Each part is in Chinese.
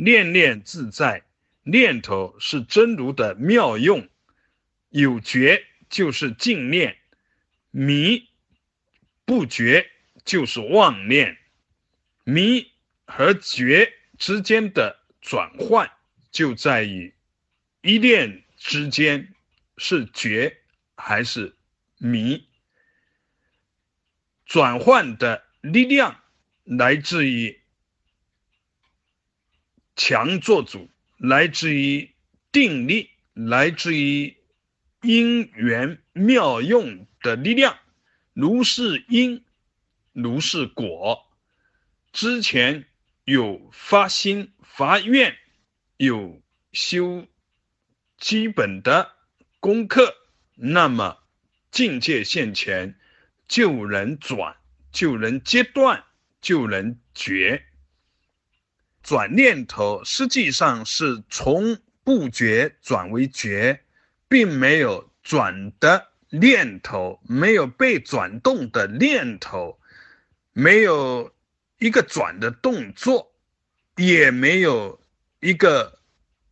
念念自在，念头是真如的妙用。有觉就是净念，迷不觉就是妄念。迷和觉之间的转换，就在于一念之间是觉还是迷。转换的力量来自于强做主，来自于定力，来自于因缘妙用的力量。如是因，如是果。之前有发心发愿，有修基本的功课，那么境界现前，就能转，就能阶断，就能绝。转念头实际上是从不觉转为觉，并没有转的念头，没有被转动的念头，没有。一个转的动作，也没有一个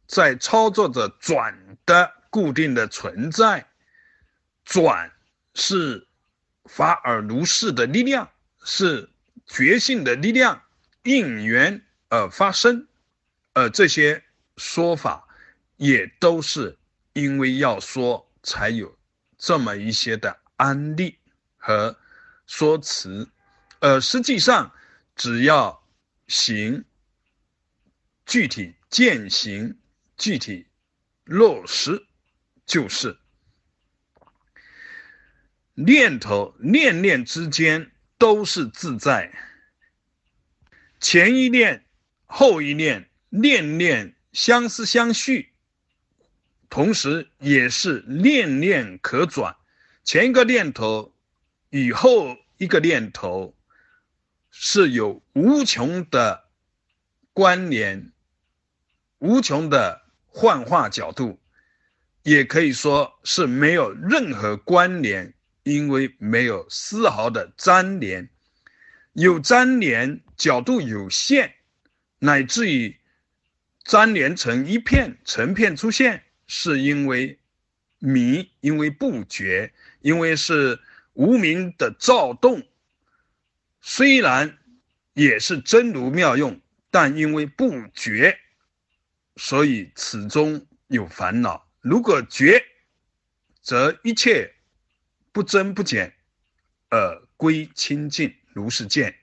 在操作着转的固定的存在。转是法尔如是的力量，是觉性的力量，应缘而发生。而这些说法也都是因为要说，才有这么一些的案例和说辞。而实际上。只要行，具体践行，具体落实，就是念头念念之间都是自在。前一念，后一念，念念相思相续，同时也是念念可转。前一个念头与后一个念头。是有无穷的关联，无穷的幻化角度，也可以说是没有任何关联，因为没有丝毫的粘连。有粘连，角度有限，乃至于粘连成一片成片出现，是因为迷，因为不觉，因为是无名的躁动。虽然也是真如妙用，但因为不觉，所以此中有烦恼。如果觉，则一切不增不减，而归清净。如是见。